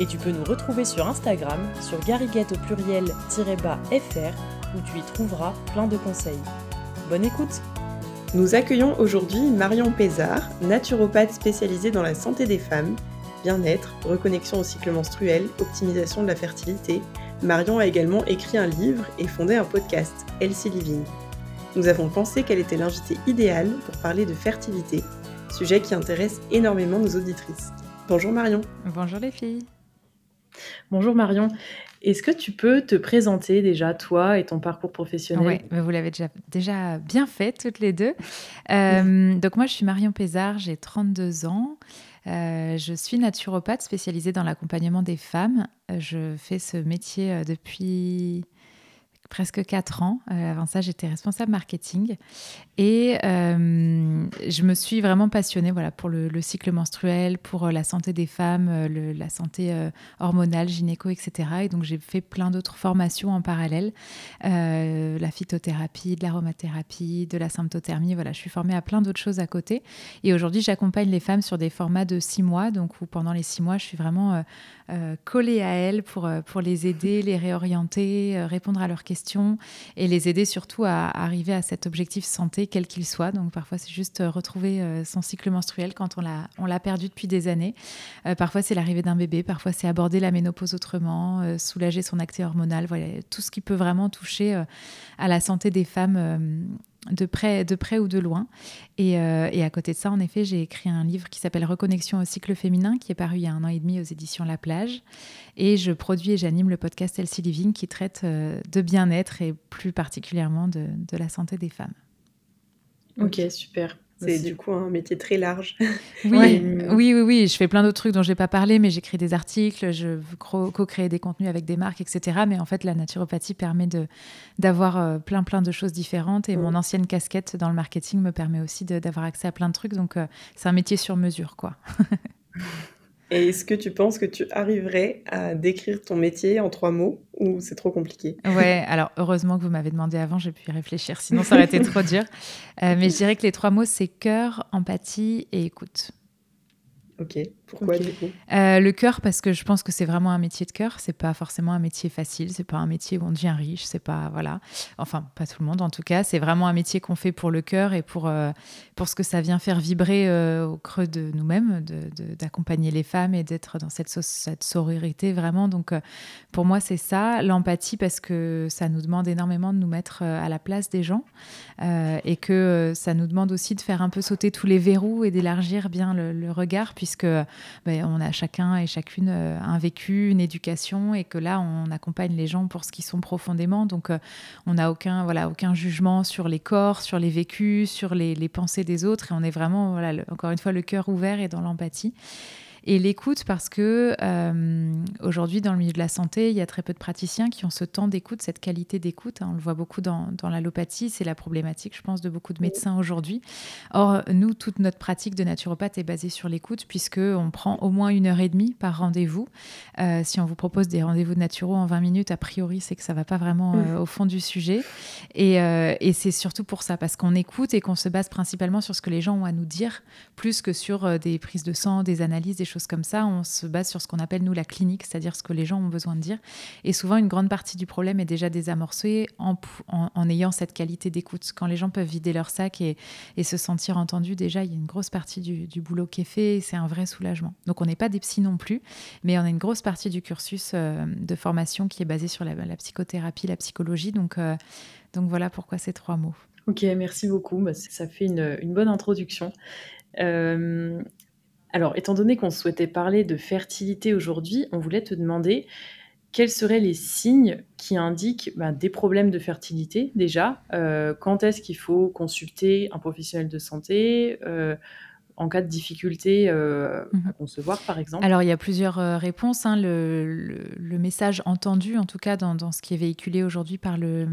Et tu peux nous retrouver sur Instagram, sur gariguette au pluriel-fr, où tu y trouveras plein de conseils. Bonne écoute Nous accueillons aujourd'hui Marion Pézard, naturopathe spécialisée dans la santé des femmes, bien-être, reconnexion au cycle menstruel, optimisation de la fertilité. Marion a également écrit un livre et fondé un podcast, Healthy Living. Nous avons pensé qu'elle était l'invitée idéale pour parler de fertilité, sujet qui intéresse énormément nos auditrices. Bonjour Marion. Bonjour les filles. Bonjour Marion. Est-ce que tu peux te présenter déjà, toi et ton parcours professionnel? Oui, vous l'avez déjà, déjà bien fait toutes les deux. Euh, donc moi, je suis Marion Pézard, j'ai 32 ans. Euh, je suis naturopathe spécialisée dans l'accompagnement des femmes. Je fais ce métier euh, depuis presque 4 ans. Euh, avant ça, j'étais responsable marketing. Et euh, je me suis vraiment passionnée voilà, pour le, cycle menstruel, pour euh, la santé des femmes, la santé hormonale, gynéco, etc. Et donc, j'ai fait plein d'autres formations en parallèle. la phytothérapie, de l'aromathérapie, de la symptothermie. Voilà, je suis formée à plein d'autres choses à côté. Et aujourd'hui, j'accompagne les femmes sur des formats de 6 mois. Donc, pendant les 6 mois, je suis vraiment collée à elles pour les aider, les réorienter, répondre à leurs questions et les aider surtout à arriver à cet objectif santé, quel qu'il soit. Donc parfois, c'est juste euh, retrouver euh, son cycle menstruel quand on l'a, perdu depuis des années. Euh, parfois, c'est l'arrivée d'un bébé. Parfois, c'est aborder la ménopause autrement, soulager son acté hormonal. Voilà, tout ce qui peut vraiment toucher à la santé des femmes de près, de près ou de loin. Et, et, à côté de ça, en effet, j'ai écrit un livre qui s'appelle Reconnexion au cycle féminin, qui est paru il y a un an et demi aux éditions La Plage. Et je produis et j'anime le podcast Healthy Living qui traite euh, de bien-être et plus particulièrement de, de, la santé des femmes. Ok, super. C'est du coup un métier très large. Oui, oui, oui, oui, Je fais plein d'autres trucs dont je n'ai pas parlé, mais j'écris des articles, je co-créer des contenus avec des marques, etc. Mais en fait, la naturopathie permet d'avoir euh, plein, plein de choses différentes. Et mon ancienne casquette dans le marketing me permet aussi d'avoir accès à plein de trucs. Donc, euh, c'est un métier sur mesure, quoi. Et est-ce que tu penses que tu arriverais à décrire ton métier en trois mots ou c'est trop compliqué? Ouais, alors heureusement que vous m'avez demandé avant, j'ai pu y réfléchir, sinon ça aurait été trop dur. Euh, mais je dirais que les trois mots, c'est cœur, empathie et écoute. Ok, pourquoi du coup euh, Le cœur, parce que je pense que c'est vraiment un métier de cœur. C'est pas forcément un métier facile. C'est pas un métier où on devient riche. C'est pas voilà. Enfin, pas tout le monde en tout cas. C'est vraiment un métier qu'on fait pour le cœur et pour euh, pour ce que ça vient faire vibrer euh, au creux de nous-mêmes, d'accompagner les femmes et d'être dans cette, cette sororité vraiment. Donc, pour moi, c'est ça. L'empathie parce que ça nous demande énormément de nous mettre à la place des gens et que ça nous demande aussi de faire un peu sauter tous les verrous et d'élargir bien le, le regard puisque ben, on a chacun et chacune euh, un vécu, une éducation, et que là, on accompagne les gens pour ce qu'ils sont profondément. Donc, euh, on n'a aucun, voilà, aucun jugement sur les corps, sur les vécus, sur les, pensées des autres, et on est vraiment, voilà, encore une fois, le cœur ouvert et dans l'empathie. Et l'écoute, parce que euh, aujourd'hui, dans le milieu de la santé, il y a très peu de praticiens qui ont ce temps d'écoute, cette qualité d'écoute. Hein. on le voit beaucoup dans, dans l'allopathie, c'est la problématique, je pense, de beaucoup de médecins aujourd'hui. Or, nous, toute notre pratique de naturopathe est basée sur l'écoute, puisqu'on prend au moins une heure et demie par rendez-vous. Euh, si on vous propose des rendez-vous de naturaux en 20 minutes, a priori, c'est que ça ne va pas vraiment euh, au fond du sujet. Et, et c'est surtout pour ça, parce qu'on écoute et qu'on se base principalement sur ce que les gens ont à nous dire, plus que sur des prises de sang, des analyses, des choses comme ça, on se base sur ce qu'on appelle nous la clinique, c'est-à-dire ce que les gens ont besoin de dire. Et souvent, une grande partie du problème est déjà désamorcée en, ayant cette qualité d'écoute. Quand les gens peuvent vider leur sac et, se sentir entendus, déjà, il y a une grosse partie du, boulot qui est fait c'est un vrai soulagement. Donc, on n'est pas des psys non plus, mais on a une grosse partie du cursus euh, de formation qui est basée sur la, psychothérapie, la psychologie. Donc, euh, donc voilà pourquoi ces trois mots. Ok, merci beaucoup. Bah, ça fait une, une bonne introduction. Euh, alors, étant donné qu'on souhaitait parler de fertilité aujourd'hui, on voulait te demander quels seraient les signes qui indiquent ben, des problèmes de fertilité déjà. Euh, Quand est-ce qu'il faut consulter un professionnel de santé? Euh, en cas de difficulté euh, à mhm. concevoir, par exemple Alors, il y a plusieurs euh, réponses. Hein. Le, message entendu, en tout cas dans, ce qui est véhiculé aujourd'hui par le,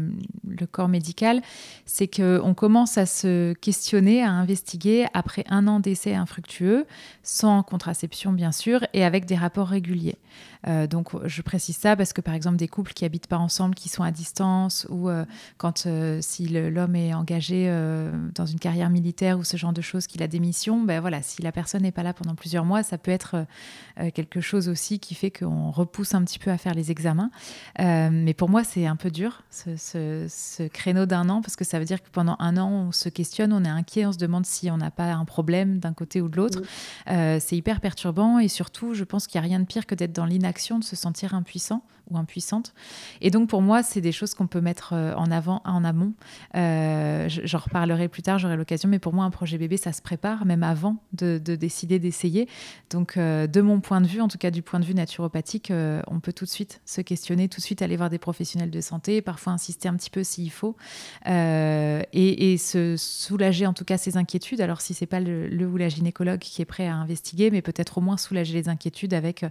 corps médical, c'est qu'on commence à se questionner, à investiguer après un an d'essai infructueux, sans contraception bien sûr, et avec des rapports réguliers. Euh, donc, je précise ça parce que, par exemple, des couples qui habitent pas ensemble, qui sont à distance, ou euh, quand euh, si l'homme est engagé dans une carrière militaire ou ce genre de choses, qu'il a des missions, ben voilà, si la personne n'est pas là pendant plusieurs mois, ça peut être quelque chose aussi qui fait qu'on repousse un petit peu à faire les examens. mais pour moi, c'est un peu dur ce, créneau d'un an parce que ça veut dire que pendant un an, on se questionne, on est inquiet, on se demande si on n'a pas un problème d'un côté ou de l'autre. c'est hyper perturbant et surtout, je pense qu'il n'y a rien de pire que d'être dans l'inaction de se sentir impuissant ou impuissante. Et donc pour moi, c'est des choses qu'on peut mettre euh, en avant, en amont. Euh, J'en reparlerai plus tard, j'aurai l'occasion, mais pour moi, un projet bébé, ça se prépare même avant de, décider d'essayer. Donc euh, de mon point de vue, en tout cas du point de vue naturopathique, euh, on peut tout de suite se questionner, tout de suite aller voir des professionnels de santé, parfois insister un petit peu s'il faut, et, se soulager en tout cas ses inquiétudes. Alors si c'est pas le, le, ou la gynécologue qui est prêt à investiguer, mais peut-être au moins soulager les inquiétudes avec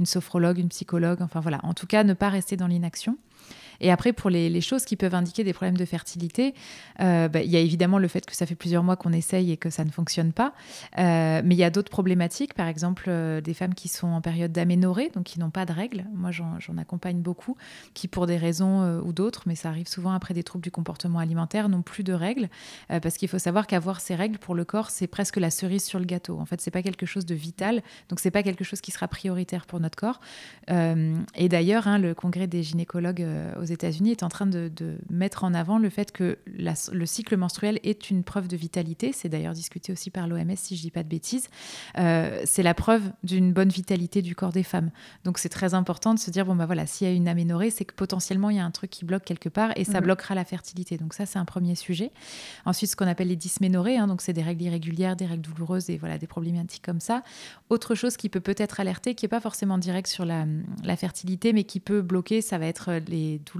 une sophrologue une psychologue, enfin voilà. En tout cas, ne pas rester dans l'inaction. Et après, pour les, choses qui peuvent indiquer des problèmes de fertilité, euh, bah, il y a évidemment le fait que ça fait plusieurs mois qu'on essaye et que ça ne fonctionne pas. Euh, mais il y a d'autres problématiques, par exemple euh, des femmes qui sont en période d'aménorrhée, donc qui n'ont pas de règles. Moi, j'en accompagne beaucoup, qui pour des raisons ou d'autres, mais ça arrive souvent après des troubles du comportement alimentaire, n'ont plus de règles. parce qu'il faut savoir qu'avoir ces règles pour le corps, c'est presque la cerise sur le gâteau. En fait, c'est pas quelque chose de vital, donc c'est pas quelque chose qui sera prioritaire pour notre corps. et d'ailleurs, hein, le congrès des gynécologues États-Unis est en train de, mettre en avant le fait que le cycle menstruel est une preuve de vitalité. C'est d'ailleurs discuté aussi par l'OMS, si je dis pas de bêtises. Euh, c'est la preuve d'une bonne vitalité du corps des femmes. Donc c'est très important de se dire bon bah voilà, s'il y a une aménorrhée, c'est que potentiellement il y a un truc qui bloque quelque part et ça mhm. bloquera la fertilité. Donc ça c'est un premier sujet. Ensuite ce qu'on appelle les dysménorrhées, hein, donc c'est des règles irrégulières, des règles douloureuses et voilà des problématiques comme ça. Autre chose qui peut peut-être alerter, qui est pas forcément direct sur la, la fertilité, mais qui peut bloquer, ça va être les douleurs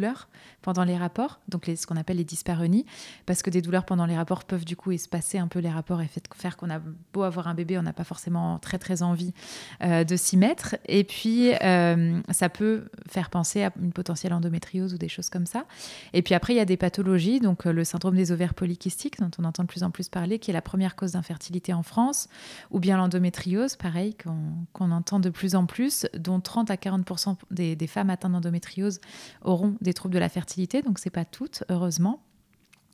pendant les rapports, donc ce qu'on appelle les dyspareunies, parce que des douleurs pendant les rapports peuvent du coup espacer un peu les rapports et faire qu'on a beau avoir un bébé, on n'a pas forcément très très envie euh, de s'y mettre. Et puis euh, ça peut faire penser à une potentielle endométriose ou des choses comme ça. Et puis après il y a des pathologies, donc euh, le syndrome des ovaires polykystiques dont on entend de plus en plus parler, qui est la première cause d'infertilité en France, ou bien l'endométriose, pareil qu'on entend de plus en plus, dont 30 à 40 des, des femmes atteintes d'endométriose auront des troubles de la fertilité, donc c'est pas toutes, heureusement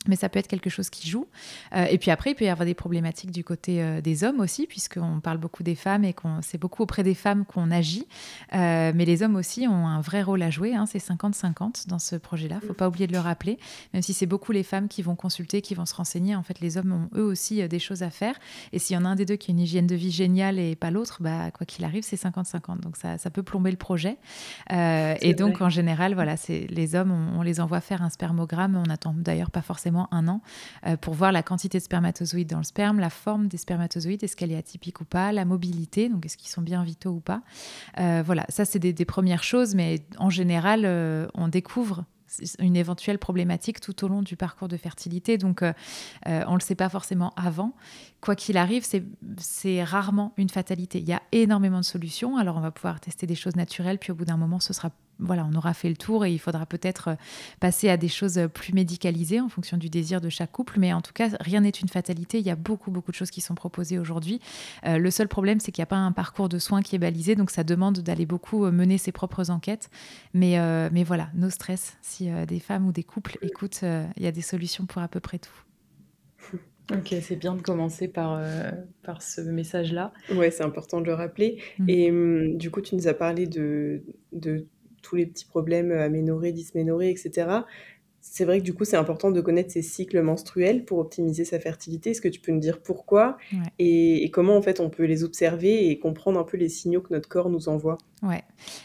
mais ça peut être quelque chose qui joue. Euh, et puis après, il peut y avoir des problématiques du côté euh, des hommes aussi, puisqu'on parle beaucoup des femmes et qu'on c'est beaucoup auprès des femmes qu'on agit. Euh, mais les hommes aussi ont un vrai rôle à jouer. Hein, c'est 50-50 dans ce projet-là. Il ne faut pas oublier de le rappeler. Même si c'est beaucoup les femmes qui vont consulter, qui vont se renseigner, en fait, les hommes ont eux aussi des choses à faire. Et s'il y en a un des deux qui a une hygiène de vie géniale et pas l'autre, bah, quoi qu'il arrive, c'est 50-50. Donc ça, ça, peut plomber le projet. et donc, en général, voilà, les hommes, on, on les envoie faire un spermogramme. On n'attend d'ailleurs pas forcément un an euh, pour voir la quantité de spermatozoïdes dans le sperme, la forme des spermatozoïdes, est-ce qu'elle est atypique ou pas, la mobilité, donc est-ce qu'ils sont bien vitaux ou pas. Euh, voilà, ça c'est des, premières choses, mais en général, euh, on découvre une éventuelle problématique tout au long du parcours de fertilité. Donc, on ne le sait pas forcément avant. Quoi qu'il arrive, c'est rarement une fatalité. Il y a énormément de solutions. Alors, on va pouvoir tester des choses naturelles, puis au bout d'un moment, ce sera voilà, on aura fait le tour et il faudra peut-être euh, passer à des choses euh, plus médicalisées en fonction du désir de chaque couple. Mais en tout cas, rien n'est une fatalité. Il y a beaucoup, beaucoup de choses qui sont proposées aujourd'hui. Euh, le seul problème, c'est qu'il n'y a pas un parcours de soins qui est balisé. Donc, ça demande d'aller beaucoup mener ses propres enquêtes. Mais, mais voilà, no stress. Si des femmes ou des couples écoutent, il y a des solutions pour à peu près tout. Ok, c'est bien de commencer par, par ce message-là. Ouais, c'est important de le rappeler. Mm. Et hum, du coup, tu nous as parlé de, de tous les petits problèmes euh, aménorrhées, dysménorrhées, etc. C'est vrai que du coup, c'est important de connaître ses cycles menstruels pour optimiser sa fertilité. Est-ce que tu peux nous dire pourquoi et, comment en fait on peut les observer et comprendre un peu les signaux que notre corps nous envoie? Ouais, et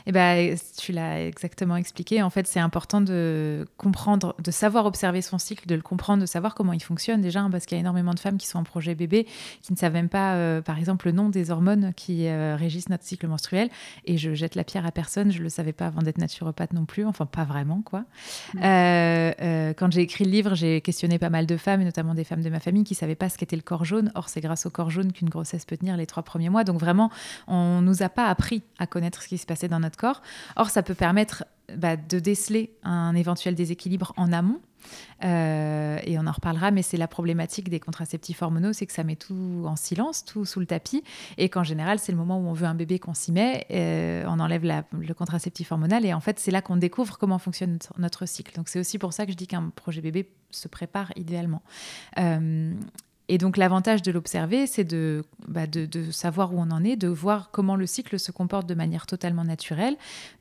eh ben, tu l'as exactement expliqué. En fait, c'est important de comprendre, de savoir observer son cycle, de le comprendre, de savoir comment il fonctionne déjà, hein, parce qu'il y a énormément de femmes qui sont en projet bébé, qui ne savent même pas, euh, par exemple, le nom des hormones qui euh, régissent notre cycle menstruel. Et je jette la pierre à personne, je ne le savais pas avant d'être naturopathe non plus, enfin pas vraiment, quoi. Mmh. Euh, quand j'ai écrit le livre, j'ai questionné pas mal de femmes, et notamment des femmes de ma famille, qui ne savaient pas ce qu'était le corps jaune. Or, c'est grâce au corps jaune qu'une grossesse peut tenir les trois premiers mois. Donc vraiment, on nous a pas appris à connaître qui se passait dans notre corps. Or, ça peut permettre bah, de déceler un éventuel déséquilibre en amont. Euh, et on en reparlera, mais c'est la problématique des contraceptifs hormonaux, c'est que ça met tout en silence, tout sous le tapis, et qu'en général, c'est le moment où on veut un bébé qu'on s'y met, euh, on enlève le contraceptif hormonal, et en fait, c'est là qu'on découvre comment fonctionne notre cycle. Donc c'est aussi pour ça que je dis qu'un projet bébé se prépare idéalement. Euh, et donc l'avantage de l'observer, c'est bah, de, de, savoir où on en est, de voir comment le cycle se comporte de manière totalement naturelle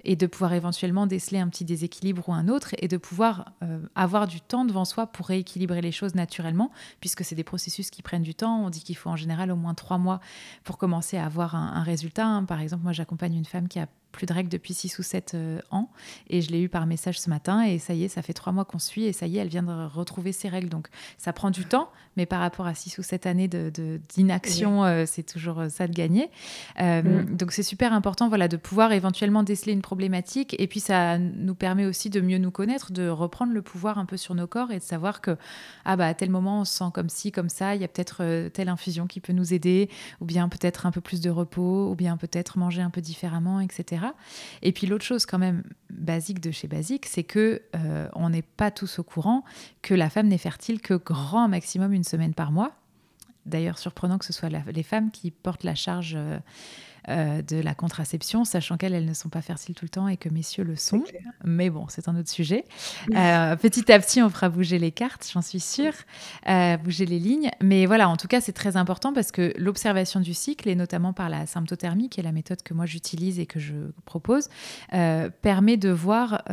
et de pouvoir éventuellement déceler un petit déséquilibre ou un autre et de pouvoir euh, avoir du temps devant soi pour rééquilibrer les choses naturellement, puisque c'est des processus qui prennent du temps. On dit qu'il faut en général au moins trois mois pour commencer à avoir un, résultat. Hein. Par exemple, moi j'accompagne une femme qui a plus de règles depuis 6 ou 7 euh, ans. Et je l'ai eu par message ce matin. Et ça y est, ça fait trois mois qu'on suit. Et ça y est, elle vient de retrouver ses règles. Donc ça prend du temps. Mais par rapport à 6 ou 7 années d'inaction, de, euh, c'est toujours euh, ça de gagner. Mm. Donc c'est super important voilà, de pouvoir éventuellement déceler une problématique. Et puis ça nous permet aussi de mieux nous connaître, de reprendre le pouvoir un peu sur nos corps et de savoir que ah bah, à tel moment, on se sent comme ci, comme ça. Il y a peut-être telle infusion qui peut nous aider. Ou bien peut-être un peu plus de repos. Ou bien peut-être manger un peu différemment, etc. Et puis l'autre chose quand même basique de chez Basique, c'est que euh, on n'est pas tous au courant que la femme n'est fertile que grand maximum une semaine par mois. D'ailleurs, surprenant que ce soit les femmes qui portent la charge euh, de la contraception, sachant qu'elles, elles ne sont pas fertiles tout le temps et que messieurs le sont. Mais bon, c'est un autre sujet. Euh, petit à petit, on fera bouger les cartes, j'en suis sûre, euh, bouger les lignes. Mais voilà, en tout cas, c'est très important parce que l'observation du cycle, et notamment par la symptothermie, qui est la méthode que moi j'utilise et que je propose, permet de voir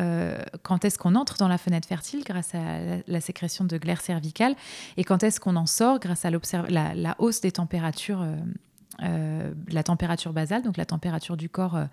quand est-ce qu'on entre dans la fenêtre fertile grâce à la, sécrétion de glaire cervicale et quand est-ce qu'on en sort grâce à la, la, hausse des températures euh, la température basale, donc la température du corps euh,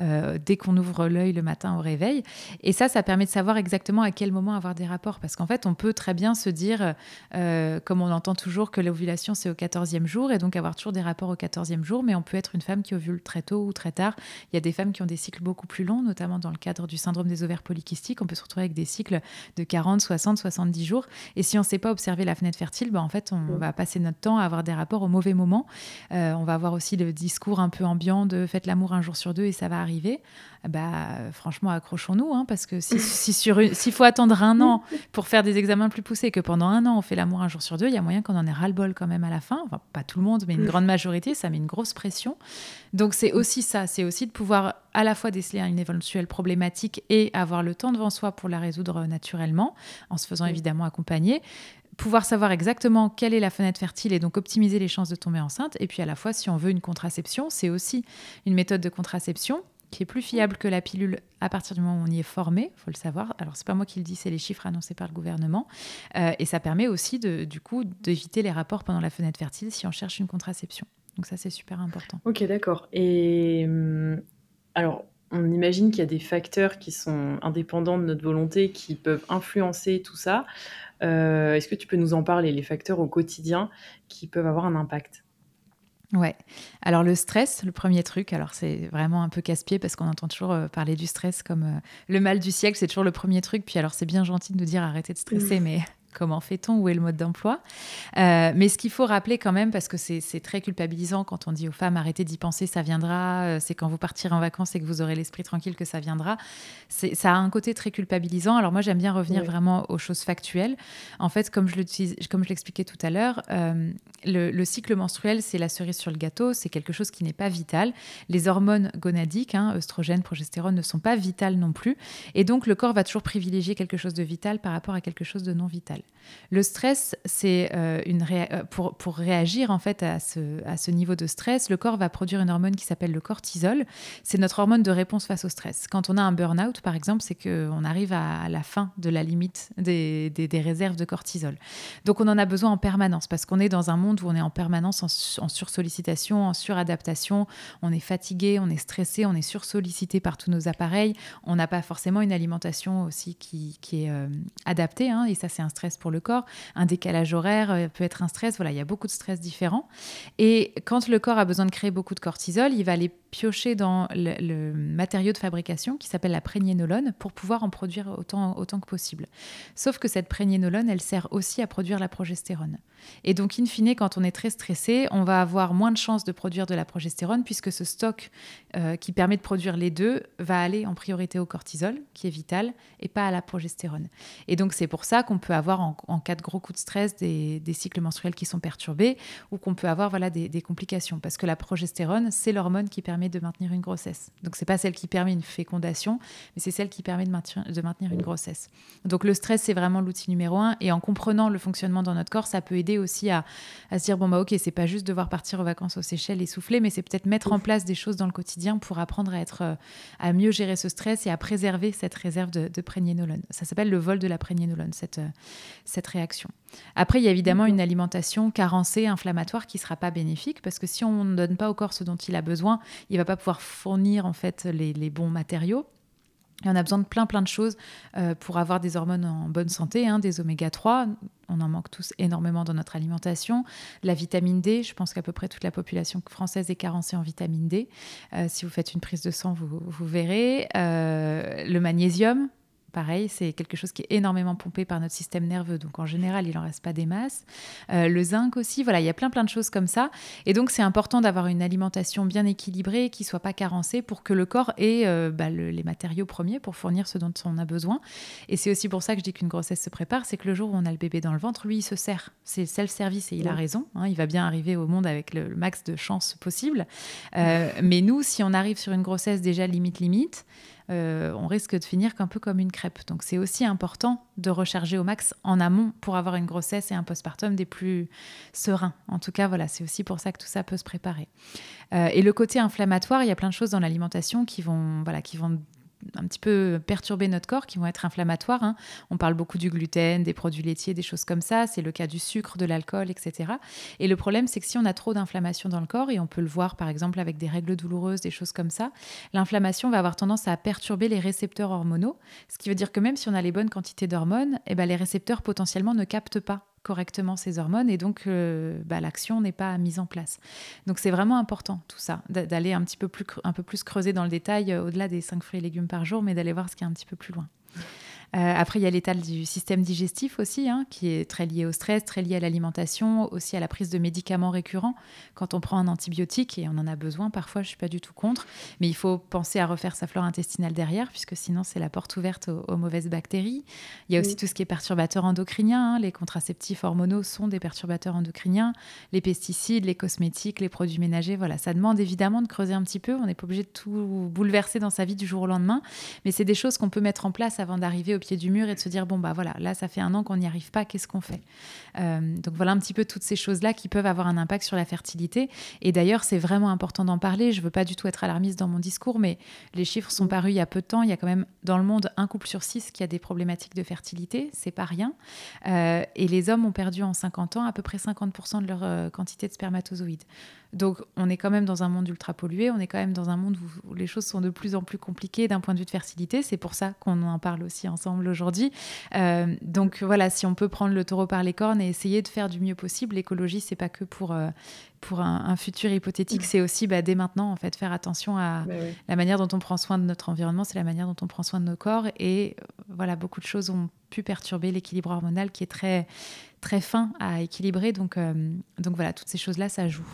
euh, dès qu'on ouvre l'œil le matin au réveil. Et ça, ça permet de savoir exactement à quel moment avoir des rapports. Parce qu'en fait, on peut très bien se dire, comme on entend toujours, que l'ovulation, c'est au 14e jour, et donc avoir toujours des rapports au 14e jour, mais on peut être une femme qui ovule très tôt ou très tard. Il y a des femmes qui ont des cycles beaucoup plus longs, notamment dans le cadre du syndrome des ovaires polykystiques. On peut se retrouver avec des cycles de 40, 60, 70 jours. Et si on ne sait pas observer la fenêtre fertile, ben, en fait, on va passer notre temps à avoir des rapports au mauvais moment. on va avoir aussi le discours un peu ambiant de faites l'amour un jour sur deux et ça va arriver. Bah, franchement, accrochons-nous, hein, parce que si, s'il faut attendre un an pour faire des examens plus poussés, que pendant un an on fait l'amour un jour sur deux, il y a moyen qu'on en ait ras-le-bol quand même à la fin. Enfin, pas tout le monde, mais une grande majorité, ça met une grosse pression. Donc c'est aussi ça, c'est aussi de pouvoir à la fois déceler une éventuelle problématique et avoir le temps devant soi pour la résoudre naturellement, en se faisant évidemment accompagner pouvoir savoir exactement quelle est la fenêtre fertile et donc optimiser les chances de tomber enceinte. Et puis à la fois, si on veut une contraception, c'est aussi une méthode de contraception qui est plus fiable que la pilule à partir du moment où on y est formé, faut le savoir. Alors c'est pas moi qui le dis, c'est les chiffres annoncés par le gouvernement, euh, et ça permet aussi de, du coup d'éviter les rapports pendant la fenêtre fertile si on cherche une contraception. Donc ça c'est super important. Ok d'accord. Et hum, alors on imagine qu'il y a des facteurs qui sont indépendants de notre volonté qui peuvent influencer tout ça. Euh, est-ce que tu peux nous en parler, les facteurs au quotidien qui peuvent avoir un impact? Ouais. Alors le stress, le premier truc, alors c'est vraiment un peu casse-pied parce qu'on entend toujours euh, parler du stress comme euh, le mal du siècle, c'est toujours le premier truc. Puis alors c'est bien gentil de nous dire arrêtez de stresser, mais comment fait-on Où est le mode d'emploi euh, Mais ce qu'il faut rappeler quand même, parce que c'est très culpabilisant quand on dit aux femmes arrêtez d'y penser, ça viendra, euh, c'est quand vous partirez en vacances et que vous aurez l'esprit tranquille que ça viendra. Ça a un côté très culpabilisant. Alors moi j'aime bien revenir vraiment aux choses factuelles. En fait, comme je l'expliquais tout à l'heure, euh, le, cycle menstruel, c'est la cerise sur le gâteau, c'est quelque chose qui n'est pas vital. Les hormones gonadiques, hein, progestérone, ne sont pas vitales non plus. Et donc le corps va toujours privilégier quelque chose de vital par rapport à quelque chose de non vital. Le stress, c'est euh, une euh, pour, pour, réagir en fait à ce, à ce, niveau de stress, le corps va produire une hormone qui s'appelle le cortisol. C'est notre hormone de réponse face au stress. Quand on a un burn-out, par exemple, c'est qu'on arrive à la fin de la limite des, des, réserves de cortisol. Donc on en a besoin en permanence parce qu'on est dans un monde où on est en permanence en, en sursollicitation, en suradaptation. On est fatigué, on est stressé, on est sursollicité par tous nos appareils. On n'a pas forcément une alimentation aussi qui, qui est euh, adaptée. Hein, et ça, c'est un stress pour le corps. Un décalage horaire euh, peut être un stress. Voilà, il y a beaucoup de stress différents. Et quand le corps a besoin de créer beaucoup de cortisol, il va aller piocher dans le, matériau de fabrication qui s'appelle la prégnénolone pour pouvoir en produire autant, autant que possible. Sauf que cette prégnénolone, elle sert aussi à produire la progestérone. Et donc, in fine, quand on est très stressé, on va avoir moins de chances de produire de la progestérone puisque ce stock euh, qui permet de produire les deux va aller en priorité au cortisol, qui est vital, et pas à la progestérone. Et donc, c'est pour ça qu'on peut avoir, en, cas de gros coups de stress, des, cycles menstruels qui sont perturbés ou qu'on peut avoir voilà, des, complications. Parce que la progestérone, c'est l'hormone qui permet de maintenir une grossesse. Donc c'est pas celle qui permet une fécondation, mais c'est celle qui permet de maintenir, une grossesse. Donc le stress, c'est vraiment l'outil numéro un. Et en comprenant le fonctionnement dans notre corps, ça peut aider aussi à, se dire, bon bah ok, c'est pas juste devoir partir aux vacances aux Seychelles et souffler, mais c'est peut-être mettre en place des choses dans le quotidien pour apprendre à, être, euh, à mieux gérer ce stress et à préserver cette réserve de, de. Ça s'appelle le vol de la prégnénolone, cette réaction. Après, il y a évidemment une alimentation carencée, inflammatoire, qui ne sera pas bénéfique, parce que si on ne donne pas au corps ce dont il a besoin, il va pas pouvoir fournir en fait les, bons matériaux. Et on a besoin de plein plein de choses euh, pour avoir des hormones en bonne santé, hein, des oméga 3. On en manque tous énormément dans notre alimentation. La vitamine D, je pense qu'à peu près toute la population française est carencée en vitamine D. Euh, si vous faites une prise de sang, vous, vous verrez. Euh, le magnésium, pareil, c'est quelque chose qui est énormément pompé par notre système nerveux. Donc en général, il n'en reste pas des masses. Euh, le zinc aussi, voilà, il y a plein plein de choses comme ça. Et donc c'est important d'avoir une alimentation bien équilibrée, qui soit pas carencée, pour que le corps ait euh, bah, les matériaux premiers pour fournir ce dont on a besoin. Et c'est aussi pour ça que je dis qu'une grossesse se prépare, c'est que le jour où on a le bébé dans le ventre, lui, il se sert. C'est self-service et il a raison. Hein. il va bien arriver au monde avec le, max de chance possible. Euh, mais nous, si on arrive sur une grossesse déjà limite limite, euh, on risque de finir qu'un peu comme une crêpe. Donc c'est aussi important de recharger au max en amont pour avoir une grossesse et un postpartum des plus sereins. En tout cas, voilà, c'est aussi pour ça que tout ça peut se préparer. Euh, et le côté inflammatoire, il y a plein de choses dans l'alimentation qui vont, voilà, qui vont un petit peu perturber notre corps, qui vont être inflammatoires. Hein. On parle beaucoup du gluten, des produits laitiers, des choses comme ça. C'est le cas du sucre, de l'alcool, etc. Et le problème, c'est que si on a trop d'inflammation dans le corps, et on peut le voir par exemple avec des règles douloureuses, des choses comme ça, l'inflammation va avoir tendance à perturber les récepteurs hormonaux. Ce qui veut dire que même si on a les bonnes quantités d'hormones, eh ben, les récepteurs potentiellement ne captent pas correctement ces hormones et donc euh, bah, l'action n'est pas mise en place. Donc c'est vraiment important tout ça, d'aller un petit peu plus, un peu plus creuser dans le détail euh, au-delà des 5 fruits et légumes par jour, mais d'aller voir ce qui est un petit peu plus loin. Euh, après, il y a l'état du système digestif aussi, hein, qui est très lié au stress, très lié à l'alimentation, aussi à la prise de médicaments récurrents. Quand on prend un antibiotique, et on en a besoin parfois, je ne suis pas du tout contre, mais il faut penser à refaire sa flore intestinale derrière, puisque sinon c'est la porte ouverte aux, mauvaises bactéries. Il y a aussi tout ce qui est perturbateur endocrinien. Hein. Les contraceptifs hormonaux sont des perturbateurs endocriniens. Les pesticides, les cosmétiques, les produits ménagers, voilà, ça demande évidemment de creuser un petit peu. On n'est pas obligé de tout bouleverser dans sa vie du jour au lendemain, mais c'est des choses qu'on peut mettre en place avant d'arriver au pied du mur et de se dire bon bah voilà là ça fait un an qu'on n'y arrive pas qu'est-ce qu'on fait? Euh, donc voilà un petit peu toutes ces choses là qui peuvent avoir un impact sur la fertilité. Et d'ailleurs c'est vraiment important d'en parler. Je veux pas du tout être alarmiste dans mon discours mais les chiffres sont parus il y a peu de temps. Il y a quand même dans le monde un couple sur six qui a des problématiques de fertilité. C'est pas rien. Euh, et les hommes ont perdu en 50 ans à peu près 50% de leur euh, quantité de spermatozoïdes donc on est quand même dans un monde ultra pollué, on est quand même dans un monde où, les choses sont de plus en plus compliquées d'un point de vue de fertilité. C'est pour ça qu'on en parle aussi ensemble aujourd'hui. Euh, donc voilà, si on peut prendre le taureau par les cornes et essayer de faire du mieux possible, l'écologie c'est pas que pour euh, pour un, futur hypothétique, c'est aussi bah, dès maintenant en fait faire attention à la manière dont on prend soin de notre environnement, c'est la manière dont on prend soin de nos corps et euh, voilà beaucoup de choses ont pu perturber l'équilibre hormonal qui est très très fin à équilibrer. Donc donc voilà, toutes ces choses là ça joue.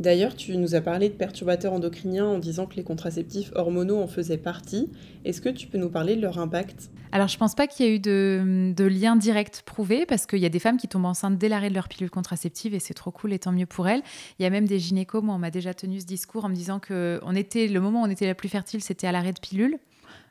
D'ailleurs, tu nous as parlé de perturbateurs endocriniens en disant que les contraceptifs hormonaux en faisaient partie. Est-ce que tu peux nous parler de leur impact? Alors, je ne pense pas qu'il y ait eu de, lien direct prouvé parce qu'il y a des femmes qui tombent enceintes dès l'arrêt de leur pilule contraceptive et c'est trop cool et tant mieux pour elles. Il y a même des gynécos, moi, on m'a déjà tenu ce discours en me disant que on était, le moment où on était la plus fertile, c'était à l'arrêt de pilule.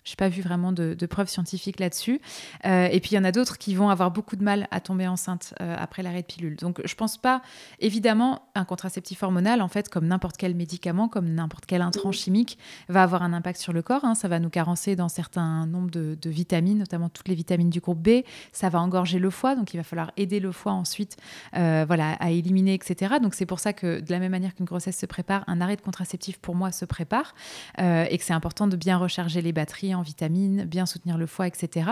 Je n'ai pas vu vraiment de, preuves scientifiques là-dessus. Euh, et puis il y en a d'autres qui vont avoir beaucoup de mal à tomber enceinte euh, après l'arrêt de pilule. Donc je pense pas, évidemment, un contraceptif hormonal, en fait, comme n'importe quel médicament, comme n'importe quel intrant chimique, va avoir un impact sur le corps. Hein. Ça va nous carencer dans certains nombres de, vitamines, notamment toutes les vitamines du groupe B. Ça va engorger le foie, donc il va falloir aider le foie ensuite euh, voilà, à éliminer, etc. Donc c'est pour ça que de la même manière qu'une grossesse se prépare, un arrêt de contraceptif pour moi se prépare et que c'est important de bien recharger les batteries en vitamines, bien soutenir le foie, etc.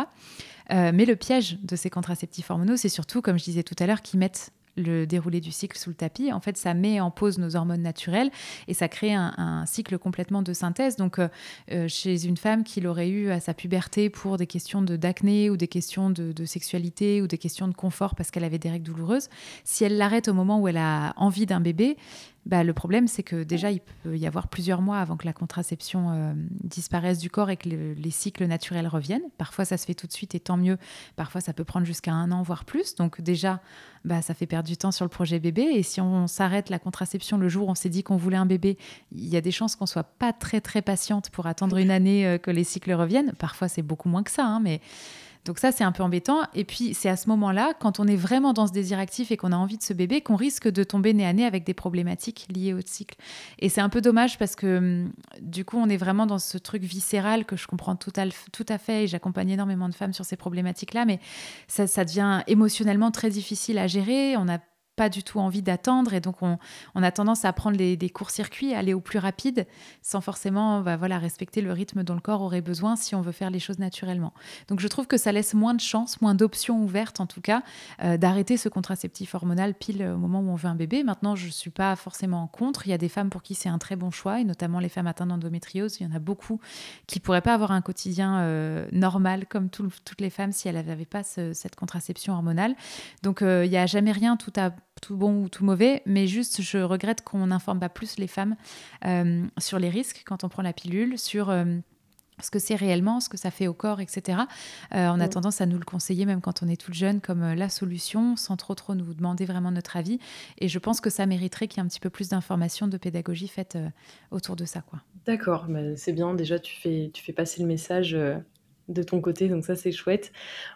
Euh, mais le piège de ces contraceptifs hormonaux, c'est surtout, comme je disais tout à l'heure, qu'ils mettent le déroulé du cycle sous le tapis. En fait, ça met en pause nos hormones naturelles et ça crée un, cycle complètement de synthèse. Donc, euh, euh, chez une femme qui l'aurait eu à sa puberté pour des questions d'acné ou des questions de, sexualité ou des questions de confort parce qu'elle avait des règles douloureuses, si elle l'arrête au moment où elle a envie d'un bébé, bah, le problème, c'est que déjà, il peut y avoir plusieurs mois avant que la contraception euh, disparaisse du corps et que les cycles naturels reviennent. Parfois, ça se fait tout de suite et tant mieux. Parfois, ça peut prendre jusqu'à un an, voire plus. Donc déjà, bah, ça fait perdre du temps sur le projet bébé. Et si on s'arrête la contraception le jour où on s'est dit qu'on voulait un bébé, il y a des chances qu'on soit pas très, très patiente pour attendre une année euh, que les cycles reviennent. Parfois, c'est beaucoup moins que ça, hein, mais donc ça, c'est un peu embêtant. Et puis, c'est à ce moment-là, quand on est vraiment dans ce désir actif et qu'on a envie de ce bébé, qu'on risque de tomber nez à nez avec des problématiques liées au cycle. Et c'est un peu dommage parce que hum, du coup, on est vraiment dans ce truc viscéral que je comprends tout à, fait et j'accompagne énormément de femmes sur ces problématiques-là, mais ça, ça devient émotionnellement très difficile à gérer. On a pas du tout envie d'attendre et donc on, a tendance à prendre des, courts-circuits, aller au plus rapide sans forcément bah, voilà, respecter le rythme dont le corps aurait besoin si on veut faire les choses naturellement. Donc je trouve que ça laisse moins de chances, moins d'options ouvertes en tout cas, euh, d'arrêter ce contraceptif hormonal pile au moment où on veut un bébé. Maintenant, je ne suis pas forcément contre. Il y a des femmes pour qui c'est un très bon choix et notamment les femmes atteintes d'endométriose. Il y en a beaucoup qui pourraient pas avoir un quotidien euh, normal comme toutes les femmes si elles n'avaient pas cette contraception hormonale. Donc euh, il n'y a jamais rien tout à tout bon ou tout mauvais, mais juste je regrette qu'on n'informe pas plus les femmes euh, sur les risques quand on prend la pilule, sur euh, ce que c'est réellement, ce que ça fait au corps, etc. Euh, on a tendance à nous le conseiller même quand on est toute jeune comme la solution, sans trop trop nous demander vraiment notre avis. Et je pense que ça mériterait qu'il y ait un petit peu plus d'informations, de pédagogie faite autour de ça. quoi. D'accord, c'est bien. Déjà, tu fais, tu fais passer le message de ton côté, donc ça c'est chouette.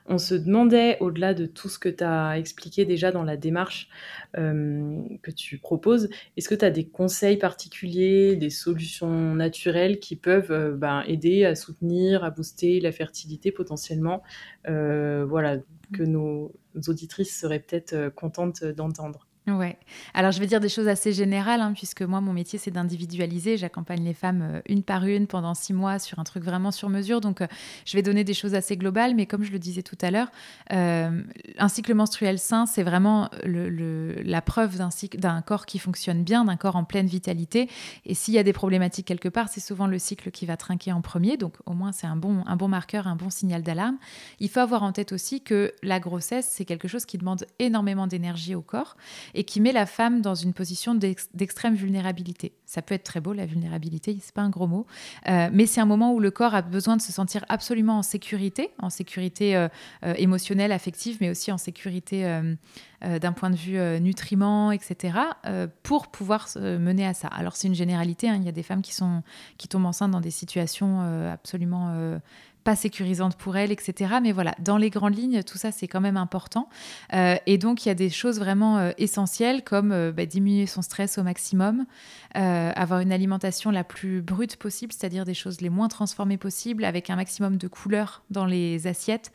On se demandait, au-delà de tout ce que tu as expliqué déjà dans la démarche euh, que tu proposes, est-ce que tu as des conseils particuliers, des solutions naturelles qui peuvent euh, ben, aider à soutenir, à booster la fertilité potentiellement euh, Voilà, que nos auditrices seraient peut-être contentes d'entendre? Ouais. Alors, je vais dire des choses assez générales, hein, puisque moi, mon métier, c'est d'individualiser. J'accompagne les femmes euh, une par une pendant six mois sur un truc vraiment sur mesure. Donc, euh, je vais donner des choses assez globales, mais comme je le disais tout à l'heure, euh, un cycle menstruel sain, c'est vraiment la preuve d'un corps qui fonctionne bien, d'un corps en pleine vitalité. Et s'il y a des problématiques quelque part, c'est souvent le cycle qui va trinquer en premier. Donc, au moins, c'est un bon, un bon marqueur, un bon signal d'alarme. Il faut avoir en tête aussi que la grossesse, c'est quelque chose qui demande énormément d'énergie au corps et qui met la femme dans une position d'extrême vulnérabilité. Ça peut être très beau, la vulnérabilité, c'est pas un gros mot, euh, mais c'est un moment où le corps a besoin de se sentir absolument en sécurité, en sécurité euh, euh, émotionnelle, affective, mais aussi en sécurité d'un point de vue nutriments, etc., pour pouvoir mener à ça. Alors c'est une généralité, hein. il y a des femmes qui, sont, qui tombent enceintes dans des situations absolument pas sécurisante pour elle, etc. Mais voilà, dans les grandes lignes, tout ça, c'est quand même important. Euh, et donc, il y a des choses vraiment euh, essentielles comme euh, bah, diminuer son stress au maximum, avoir une alimentation la plus brute possible, c'est-à-dire des choses les moins transformées possibles, avec un maximum de couleurs dans les assiettes,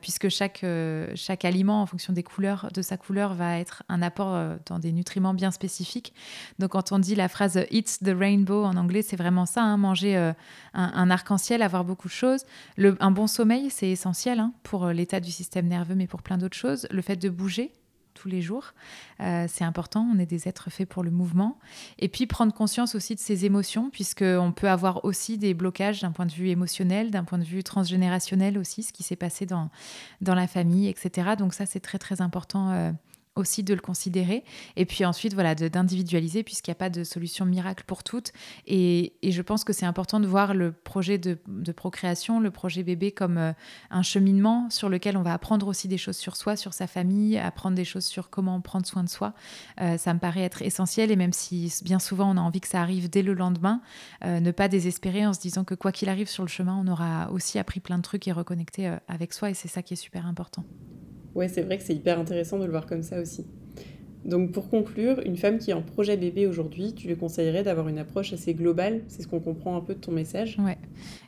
puisque chaque, chaque aliment, en fonction des couleurs, de sa couleur, va être un apport dans des nutriments bien spécifiques. Donc, quand on dit la phrase Eat the rainbow en anglais, c'est vraiment ça, hein, manger un arc-en-ciel, avoir beaucoup de choses un bon sommeil, c'est essentiel hein, pour euh, l'état du système nerveux, mais pour plein d'autres choses. Le fait de bouger tous les jours, euh, c'est important. On est des êtres faits pour le mouvement. Et puis prendre conscience aussi de ses émotions, puisqu'on peut avoir aussi des blocages d'un point de vue émotionnel, d'un point de vue transgénérationnel aussi, ce qui s'est passé dans, dans la famille, etc. Donc ça, c'est très très important. Euh, aussi de le considérer. Et puis ensuite, voilà, d'individualiser, puisqu'il n'y a pas de solution miracle pour toutes. Et, je pense que c'est important de voir le projet de, procréation, le projet bébé comme euh, un cheminement sur lequel on va apprendre aussi des choses sur soi, sur sa famille, apprendre des choses sur comment prendre soin de soi. Euh, ça me paraît être essentiel. Et même si bien souvent on a envie que ça arrive dès le lendemain, euh, ne pas désespérer en se disant que quoi qu'il arrive sur le chemin, on aura aussi appris plein de trucs et reconnecté avec soi. Et c'est ça qui est super important. Ouais, c'est vrai que c'est hyper intéressant de le voir comme ça aussi. Donc pour conclure, une femme qui est en projet bébé aujourd'hui, tu lui conseillerais d'avoir une approche assez globale? C'est ce qu'on comprend un peu de ton message Ouais,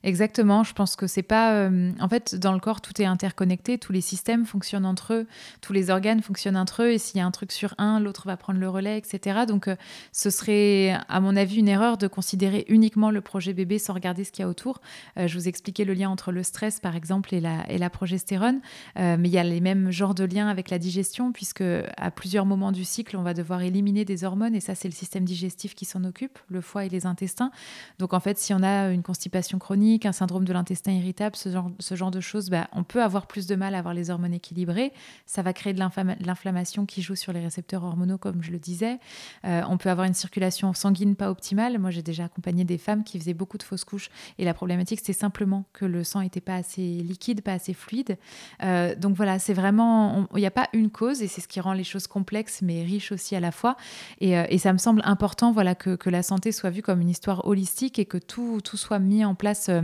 exactement. Je pense que c'est pas. Euh, en fait, dans le corps, tout est interconnecté, tous les systèmes fonctionnent entre eux, tous les organes fonctionnent entre eux, et s'il y a un truc sur un, l'autre va prendre le relais, etc. Donc euh, ce serait, à mon avis, une erreur de considérer uniquement le projet bébé sans regarder ce qu'il y a autour. Euh, je vous expliquais le lien entre le stress, par exemple, et la, et la progestérone, mais il y a les mêmes genres de liens avec la digestion, puisque à plusieurs moments du cycle, on va devoir éliminer des hormones et ça, c'est le système digestif qui s'en occupe, le foie et les intestins. Donc en fait, si on a une constipation chronique, un syndrome de l'intestin irritable, ce genre, de choses, bah, on peut avoir plus de mal à avoir les hormones équilibrées. Ça va créer de l'inflammation qui joue sur les récepteurs hormonaux, comme je le disais. Euh, on peut avoir une circulation sanguine pas optimale. Moi, j'ai déjà accompagné des femmes qui faisaient beaucoup de fausses couches et la problématique, c'est simplement que le sang n'était pas assez liquide, pas assez fluide. Euh, donc voilà, c'est vraiment, il n'y a pas une cause et c'est ce qui rend les choses complexes, mais riche aussi à la fois. Et, euh, ça me semble important voilà, que, la santé soit vue comme une histoire holistique et que tout, tout soit mis en place euh,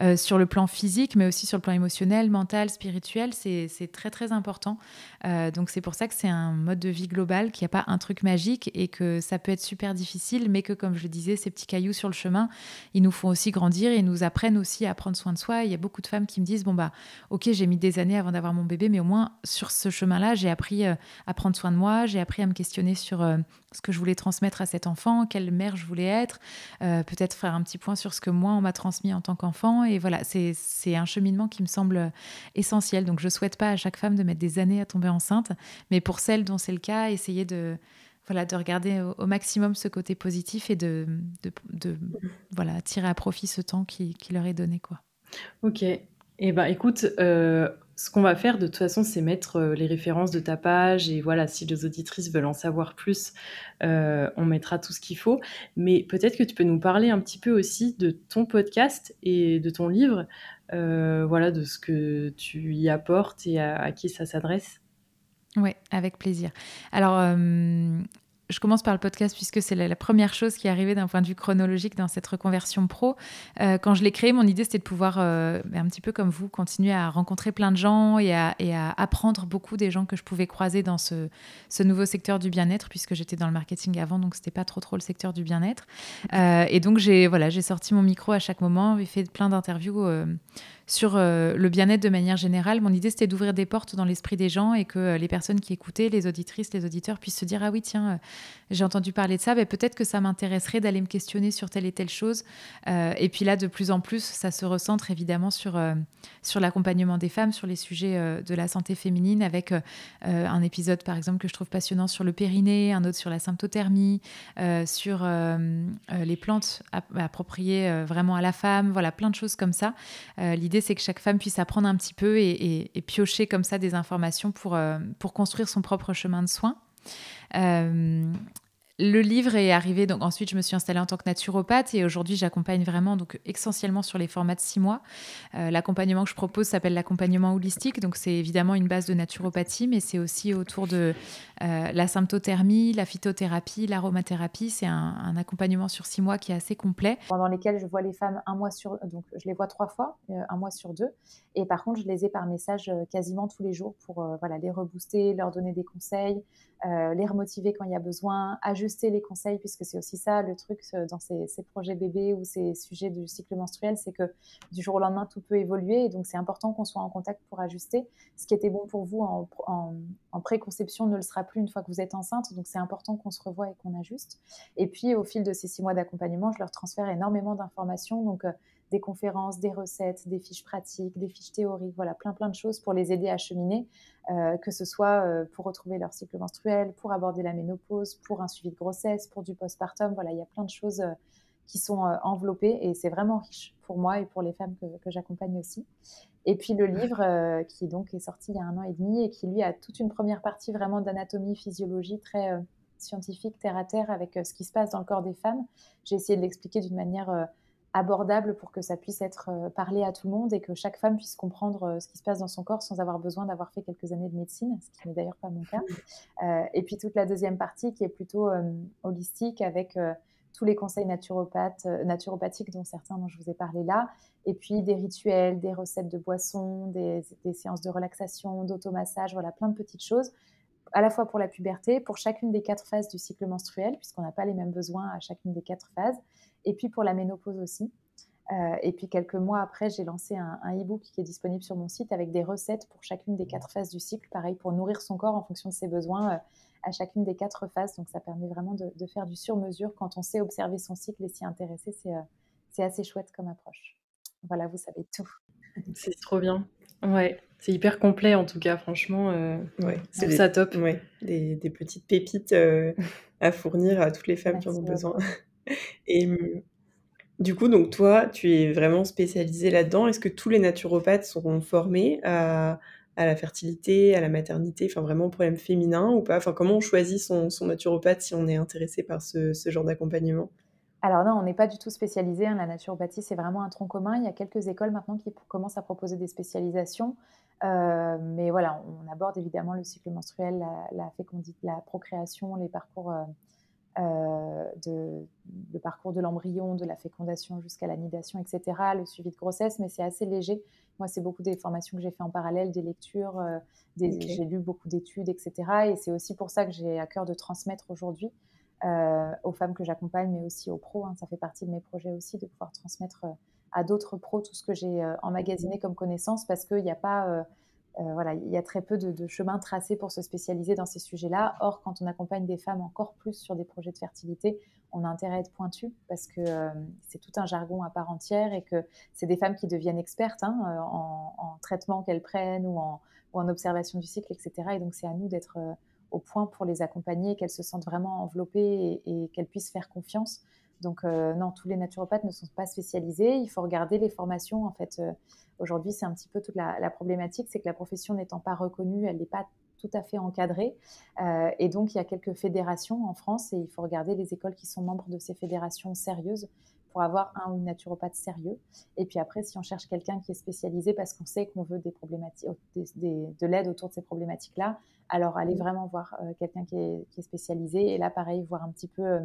euh, sur le plan physique, mais aussi sur le plan émotionnel, mental, spirituel. C'est très, très important. donc c'est pour ça que c'est un mode de vie global, qu'il n'y a pas un truc magique et que ça peut être super difficile, mais que, comme je le disais, ces petits cailloux sur le chemin, ils nous font aussi grandir et nous apprennent aussi à prendre soin de soi. Il y a beaucoup de femmes qui me disent, bon, bah, ok, j'ai mis des années avant d'avoir mon bébé, mais au moins sur ce chemin-là, j'ai appris à prendre soin de moi, j'ai appris appris à me questionner sur euh, ce que je voulais transmettre à cet enfant, quelle mère je voulais être, euh, peut-être faire un petit point sur ce que moi on m'a transmis en tant qu'enfant. Et voilà, c'est un cheminement qui me semble essentiel. Donc je souhaite pas à chaque femme de mettre des années à tomber enceinte, mais pour celles dont c'est le cas, essayer de voilà, de regarder au, maximum ce côté positif et de, de, voilà, tirer à profit ce temps qui, qui leur est donné. Quoi. Ok. Eh ben, écoute, euh, ce qu'on va faire de toute façon, c'est mettre euh, les références de ta page et voilà, si les auditrices veulent en savoir plus, euh, on mettra tout ce qu'il faut. Mais peut-être que tu peux nous parler un petit peu aussi de ton podcast et de ton livre, euh, voilà, de ce que tu y apportes et à, qui ça s'adresse. Oui, avec plaisir. Alors, je commence par le podcast puisque c'est la, première chose qui est arrivée d'un point de vue chronologique dans cette reconversion pro. Euh, quand je l'ai créé, mon idée c'était de pouvoir, euh, un petit peu comme vous, continuer à rencontrer plein de gens et à, apprendre beaucoup des gens que je pouvais croiser dans ce, nouveau secteur du bien-être puisque j'étais dans le marketing avant, donc c'était pas trop trop le secteur du bien-être. Euh, et donc j'ai voilà, j'ai sorti mon micro à chaque moment et fait plein d'interviews sur euh, le bien-être de manière générale. Mon idée, c'était d'ouvrir des portes dans l'esprit des gens et que euh, les personnes qui écoutaient, les auditrices, les auditeurs puissent se dire, ah oui, tiens, euh, j'ai entendu parler de ça, mais peut-être que ça m'intéresserait d'aller me questionner sur telle et telle chose. et puis là, de plus en plus, ça se recentre évidemment sur, sur l'accompagnement des femmes, sur les sujets de la santé féminine, avec un épisode, par exemple, que je trouve passionnant sur le périnée, un autre sur la symptothermie, sur les plantes appropriées vraiment à la femme, voilà, plein de choses comme ça. L'idée, c'est que chaque femme puisse apprendre un petit peu et, piocher comme ça des informations pour, euh, pour construire son propre chemin de soins. Euh, le livre est arrivé, donc ensuite je me suis installée en tant que naturopathe et aujourd'hui j'accompagne vraiment donc essentiellement sur les formats de six mois. Euh, l'accompagnement que je propose s'appelle l'accompagnement holistique, donc c'est évidemment une base de naturopathie, mais c'est aussi autour de euh, la symptothermie, la phytothérapie, l'aromathérapie. C'est un, accompagnement sur six mois qui est assez complet. Pendant lesquels je vois les femmes un mois sur, donc je les vois trois fois, euh, un mois sur deux, et par contre je les ai par message quasiment tous les jours pour voilà les rebooster, leur donner des conseils, les remotiver quand il y a besoin, ajuster les conseils, puisque c'est aussi ça le truc euh, dans ces, projets bébés ou ces sujets du cycle menstruel, c'est que du jour au lendemain, tout peut évoluer. Et donc, c'est important qu'on soit en contact pour ajuster. Ce qui était bon pour vous en, en, préconception ne le sera plus une fois que vous êtes enceinte. Donc, c'est important qu'on se revoie et qu'on ajuste. Et puis, au fil de ces six mois d'accompagnement, je leur transfère énormément d'informations. Donc, euh, des conférences, des recettes, des fiches pratiques, des fiches théoriques, voilà, plein plein de choses pour les aider à cheminer, euh, que ce soit euh, pour retrouver leur cycle menstruel, pour aborder la ménopause, pour un suivi de grossesse, pour du postpartum, voilà, il y a plein de choses euh, qui sont enveloppées et c'est vraiment riche pour moi et pour les femmes que, j'accompagne aussi. Et puis le livre qui donc est sorti il y a un an et demi et qui lui a toute une première partie vraiment d'anatomie, physiologie très scientifique, terre à terre avec ce qui se passe dans le corps des femmes. J'ai essayé de l'expliquer d'une manière abordable pour que ça puisse être euh, parlé à tout le monde et que chaque femme puisse comprendre euh, ce qui se passe dans son corps sans avoir besoin d'avoir fait quelques années de médecine, ce qui n'est d'ailleurs pas mon cas. Euh, et puis toute la deuxième partie qui est plutôt holistique avec tous les conseils naturopathes, naturopathiques dont certains dont je vous ai parlé là, et puis des rituels, des recettes de boissons, des, des séances de relaxation, d'automassage, voilà, plein de petites choses à la fois pour la puberté, pour chacune des quatre phases du cycle menstruel, puisqu'on n'a pas les mêmes besoins à chacune des quatre phases, et puis pour la ménopause aussi. Euh, et puis quelques mois après, j'ai lancé un, e-book qui est disponible sur mon site avec des recettes pour chacune des quatre phases du cycle, pareil pour nourrir son corps en fonction de ses besoins euh, à chacune des quatre phases. Donc ça permet vraiment de, faire du sur-mesure quand on sait observer son cycle et s'y intéresser. C'est euh, assez chouette comme approche. Voilà, vous savez tout. C'est trop bien. Ouais, c'est hyper complet en tout cas, franchement. ouais, c'est ça top. Ouais, des, des petites pépites à fournir à toutes les femmes qui en ont besoin. Et mmh, du coup, donc toi, tu es vraiment spécialisée là-dedans. Est-ce que tous les naturopathes seront formés à, la fertilité, à la maternité, enfin vraiment au problème féminin ou pas? Enfin, comment on choisit son, naturopathe si on est intéressé par ce, genre d'accompagnement? Alors non, on n'est pas du tout spécialisé. Hein. La naturopathie, c'est vraiment un tronc commun. Il y a quelques écoles maintenant qui commencent à proposer des spécialisations. Euh, mais voilà, on aborde évidemment le cycle menstruel, la, fécondité, la procréation, les parcours euh, de, le parcours de l'embryon, de la fécondation jusqu'à la nidation, etc., le suivi de grossesse, mais c'est assez léger. Moi, c'est beaucoup des formations que j'ai fait en parallèle, des lectures, euh, j'ai lu beaucoup d'études, etc. Et c'est aussi pour ça que j'ai à cœur de transmettre aujourd'hui euh, aux femmes que j'accompagne, mais aussi aux pros. Hein. ça fait partie de mes projets aussi de pouvoir transmettre à d'autres pros tout ce que j'ai emmagasiné comme connaissance, parce qu'il n'y a pas euh, voilà, il y a très peu de, de chemins tracés pour se spécialiser dans ces sujets-là. Or, quand on accompagne des femmes encore plus sur des projets de fertilité, on a intérêt à être pointu parce que euh, c'est tout un jargon à part entière et que c'est des femmes qui deviennent expertes hein, euh, en, traitement qu'elles prennent ou en, observation du cycle, etc. Et donc, c'est à nous d'être au point pour les accompagner, qu'elles se sentent vraiment enveloppées et qu'elles puissent faire confiance. Donc euh, non, tous les naturopathes ne sont pas spécialisés. Il faut regarder les formations. En fait, euh, aujourd'hui, c'est un petit peu toute la, problématique, c'est que la profession n'étant pas reconnue, elle n'est pas tout à fait encadrée. Euh, et donc, il y a quelques fédérations en France et il faut regarder les écoles qui sont membres de ces fédérations sérieuses pour avoir un ou une naturopathe sérieux. Et puis après, si on cherche quelqu'un qui est spécialisé parce qu'on sait qu'on veut des problématiques, de l'aide autour de ces problématiques-là, alors allez vraiment voir quelqu'un qui est, qui est, spécialisé. Et là, pareil, voir un petit peu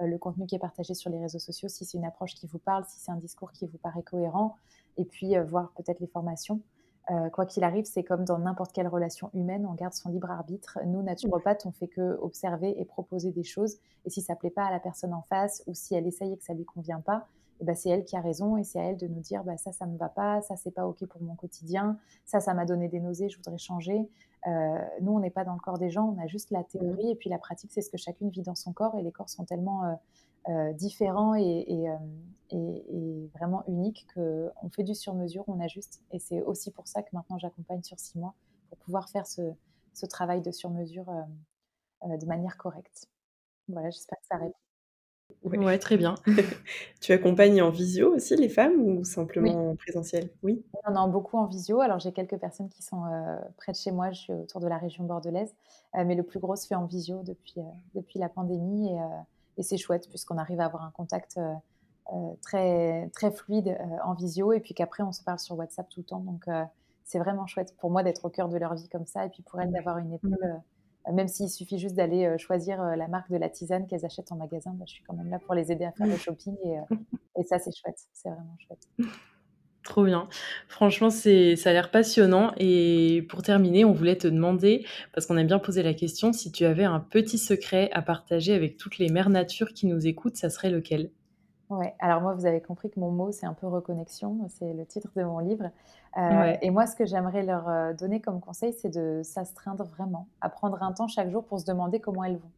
le contenu qui est partagé sur les réseaux sociaux, si c'est une approche qui vous parle, si c'est un discours qui vous paraît cohérent, et puis euh, voir peut-être les formations. Euh, quoi qu'il arrive, c'est comme dans n'importe quelle relation humaine, on garde son libre arbitre. Nous, naturopathes, on fait que observer et proposer des choses. Et si ça ne plaît pas à la personne en face, ou si elle essaye et que ça lui convient pas, ben, c'est elle qui a raison et c'est à elle de nous dire bah, ça, ça me va pas, ça, c'est pas OK pour mon quotidien, ça, ça m'a donné des nausées, je voudrais changer. Euh, nous, on n'est pas dans le corps des gens, on a juste la théorie et puis la pratique, c'est ce que chacune vit dans son corps et les corps sont tellement euh, euh, différents et, vraiment uniques qu'on fait du sur-mesure, on ajuste. Et c'est aussi pour ça que maintenant j'accompagne sur six mois pour pouvoir faire ce, ce travail de sur-mesure de manière correcte. Voilà, j'espère que ça répond. Ouais, très bien. Tu accompagnes en visio aussi les femmes ou simplement en présentiel? Oui? On en beaucoup en visio. Alors j'ai quelques personnes qui sont, euh, près de chez moi, je suis autour de la région bordelaise, euh, mais le plus gros se fait en visio depuis, euh, depuis la pandémie et et c'est chouette puisqu'on arrive à avoir un contact, très très fluide, en visio et puis qu'après on se parle sur WhatsApp tout le temps donc c'est vraiment chouette pour moi d'être au cœur de leur vie comme ça et puis pour elles d'avoir une épaule, même s'il suffit juste d'aller euh, choisir euh, la marque de la tisane qu'elles achètent en magasin, bah, je suis quand même là pour les aider à faire le shopping et, euh, et ça c'est chouette, c'est vraiment chouette. Trop bien. Franchement, c'est, ça a l'air passionnant. Et pour terminer, on voulait te demander, parce qu'on aime bien poser la question, si tu avais un petit secret à partager avec toutes les mères nature qui nous écoutent, ça serait lequel? Ouais, alors moi, vous avez compris que mon mot, c'est un peu reconnexion, c'est le titre de mon livre. Euh, et moi, ce que j'aimerais leur euh, donner comme conseil, c'est de s'astreindre vraiment, à prendre un temps chaque jour pour se demander comment elles vont.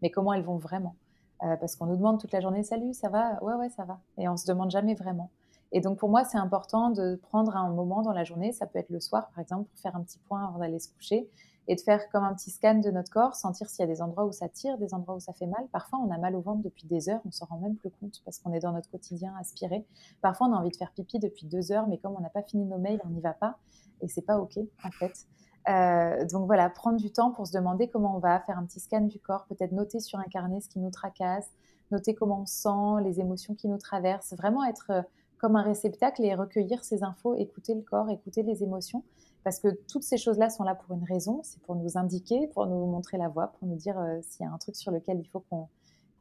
Mais comment elles vont vraiment euh, Parce qu'on nous demande toute la journée, salut, ça va? Ouais, ouais, ça va. Et on se demande jamais vraiment. Et donc pour moi, c'est important de prendre un moment dans la journée, ça peut être le soir par exemple, pour faire un petit point avant d'aller se coucher, et de faire comme un petit scan de notre corps, sentir s'il y a des endroits où ça tire, des endroits où ça fait mal. Parfois, on a mal au ventre depuis des heures, on s'en rend même plus compte parce qu'on est dans notre quotidien aspiré. Parfois, on a envie de faire pipi depuis deux heures, mais comme on n'a pas fini nos mails, on n'y va pas et c'est pas ok en fait. Euh, donc voilà, prendre du temps pour se demander comment on va, faire un petit scan du corps, peut-être noter sur un carnet ce qui nous tracasse, noter comment on sent, les émotions qui nous traversent, vraiment être euh, comme un réceptacle et recueillir ces infos, écouter le corps, écouter les émotions, parce que toutes ces choses-là sont là pour une raison, c'est pour nous indiquer, pour nous montrer la voie, pour nous dire euh, s'il y a un truc sur lequel il faut qu'on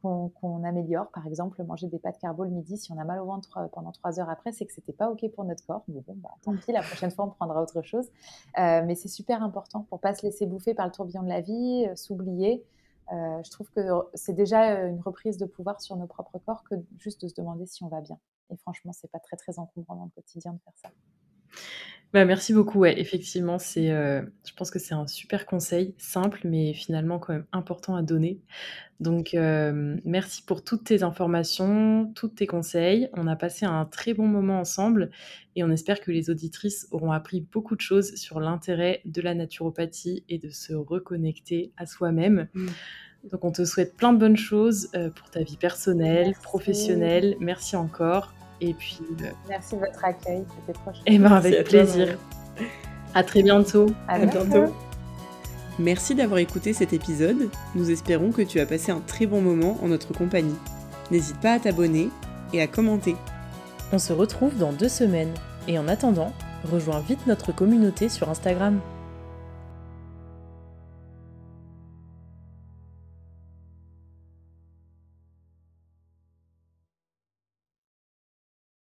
qu'on améliore. Par exemple, manger des pâtes carbo le midi, si on a mal au ventre euh, pendant trois heures après, c'est que c'était pas OK pour notre corps. Mais bon, bah, tant pis, la prochaine fois, on prendra autre chose. Euh, mais c'est super important pour pas se laisser bouffer par le tourbillon de la vie, s'oublier. je trouve que c'est déjà une reprise de pouvoir sur nos propres corps que juste de se demander si on va bien. Et franchement, c'est pas très très encombrant dans le quotidien de faire ça. Bah, merci beaucoup. Ouais, effectivement, c'est, euh, je pense que c'est un super conseil, simple, mais finalement quand même important à donner. Donc, euh, merci pour toutes tes informations, tous tes conseils. On a passé un très bon moment ensemble et on espère que les auditrices auront appris beaucoup de choses sur l'intérêt de la naturopathie et de se reconnecter à soi-même. Mmh. Donc, on te souhaite plein de bonnes choses euh, pour ta vie personnelle, professionnelle. Merci encore. Et puis. Euh, Merci de votre accueil, c'était trop chouette. Et eh ben avec plaisir. à très bientôt. À, bientôt. Merci d'avoir écouté cet épisode. Nous espérons que tu as passé un très bon moment en notre compagnie. N'hésite pas à t'abonner et à commenter. On se retrouve dans deux semaines. Et en attendant, rejoins vite notre communauté sur Instagram.